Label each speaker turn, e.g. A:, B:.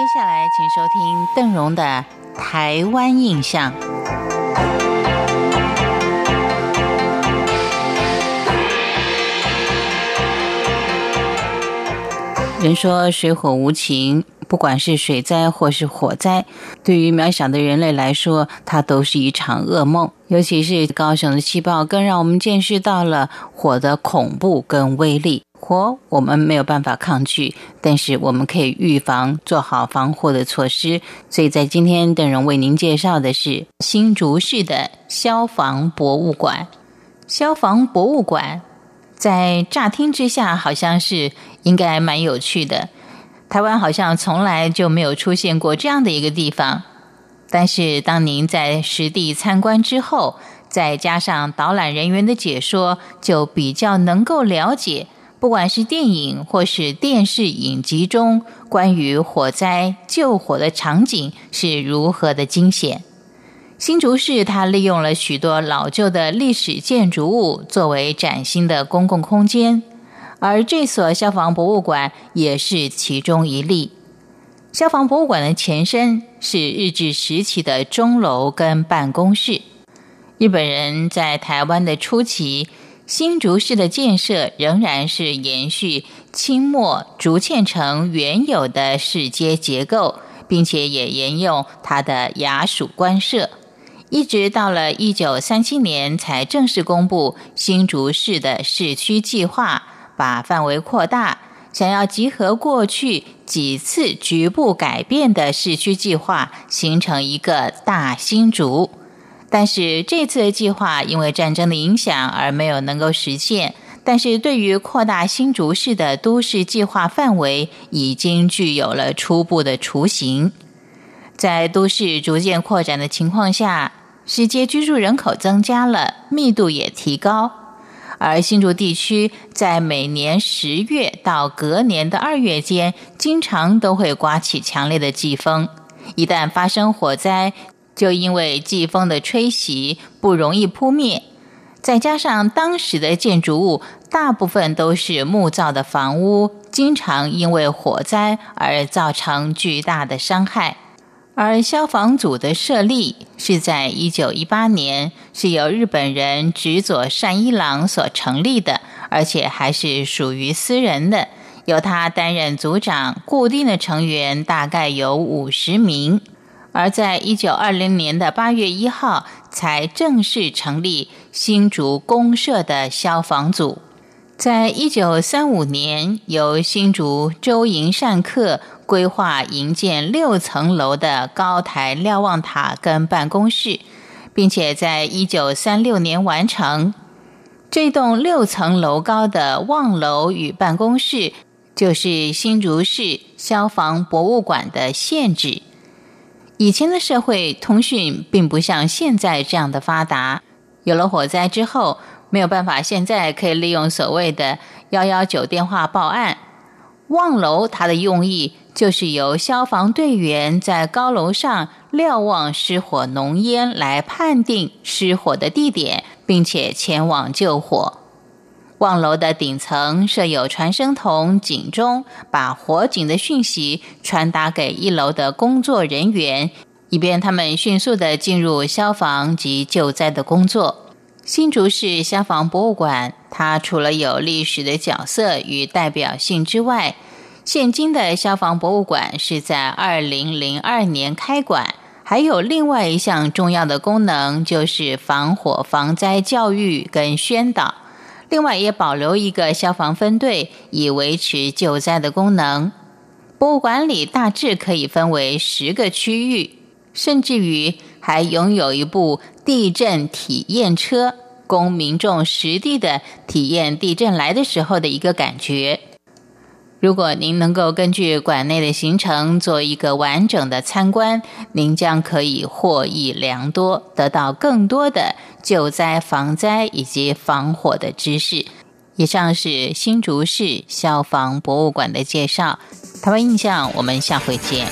A: 接下来，请收听邓荣的《台湾印象》。人说水火无情，不管是水灾或是火灾，对于渺小的人类来说，它都是一场噩梦。尤其是高雄的气爆，更让我们见识到了火的恐怖跟威力。火我们没有办法抗拒，但是我们可以预防，做好防护的措施。所以在今天，邓荣为您介绍的是新竹市的消防博物馆。消防博物馆。在乍听之下，好像是应该蛮有趣的。台湾好像从来就没有出现过这样的一个地方。但是，当您在实地参观之后，再加上导览人员的解说，就比较能够了解，不管是电影或是电视影集中关于火灾救火的场景是如何的惊险。新竹市，它利用了许多老旧的历史建筑物作为崭新的公共空间，而这所消防博物馆也是其中一例。消防博物馆的前身是日治时期的钟楼跟办公室。日本人在台湾的初期，新竹市的建设仍然是延续清末竹堑城原有的市街结构，并且也沿用它的衙署官舍。一直到了一九三七年，才正式公布新竹市的市区计划，把范围扩大，想要集合过去几次局部改变的市区计划，形成一个大新竹。但是这次的计划因为战争的影响而没有能够实现。但是对于扩大新竹市的都市计划范围，已经具有了初步的雏形。在都市逐渐扩展的情况下。世界居住人口增加了，密度也提高，而新竹地区在每年十月到隔年的二月间，经常都会刮起强烈的季风。一旦发生火灾，就因为季风的吹袭不容易扑灭，再加上当时的建筑物大部分都是木造的房屋，经常因为火灾而造成巨大的伤害。而消防组的设立是在一九一八年，是由日本人直佐善一郎所成立的，而且还是属于私人的，由他担任组长，固定的成员大概有五十名。而在一九二零年的八月一号，才正式成立新竹公社的消防组。在一九三五年，由新竹周营善客规划营建六层楼的高台瞭望塔跟办公室，并且在一九三六年完成。这栋六层楼高的望楼与办公室，就是新竹市消防博物馆的现址。以前的社会通讯并不像现在这样的发达，有了火灾之后。没有办法，现在可以利用所谓的幺幺九电话报案。望楼它的用意就是由消防队员在高楼上瞭望失火浓烟，来判定失火的地点，并且前往救火。望楼的顶层设有传声筒、警钟，把火警的讯息传达给一楼的工作人员，以便他们迅速的进入消防及救灾的工作。新竹市消防博物馆，它除了有历史的角色与代表性之外，现今的消防博物馆是在二零零二年开馆，还有另外一项重要的功能，就是防火防灾教育跟宣导。另外也保留一个消防分队，以维持救灾的功能。博物馆里大致可以分为十个区域，甚至于还拥有一部地震体验车。供民众实地的体验地震来的时候的一个感觉。如果您能够根据馆内的行程做一个完整的参观，您将可以获益良多，得到更多的救灾、防灾以及防火的知识。以上是新竹市消防博物馆的介绍。台湾印象，我们下回见。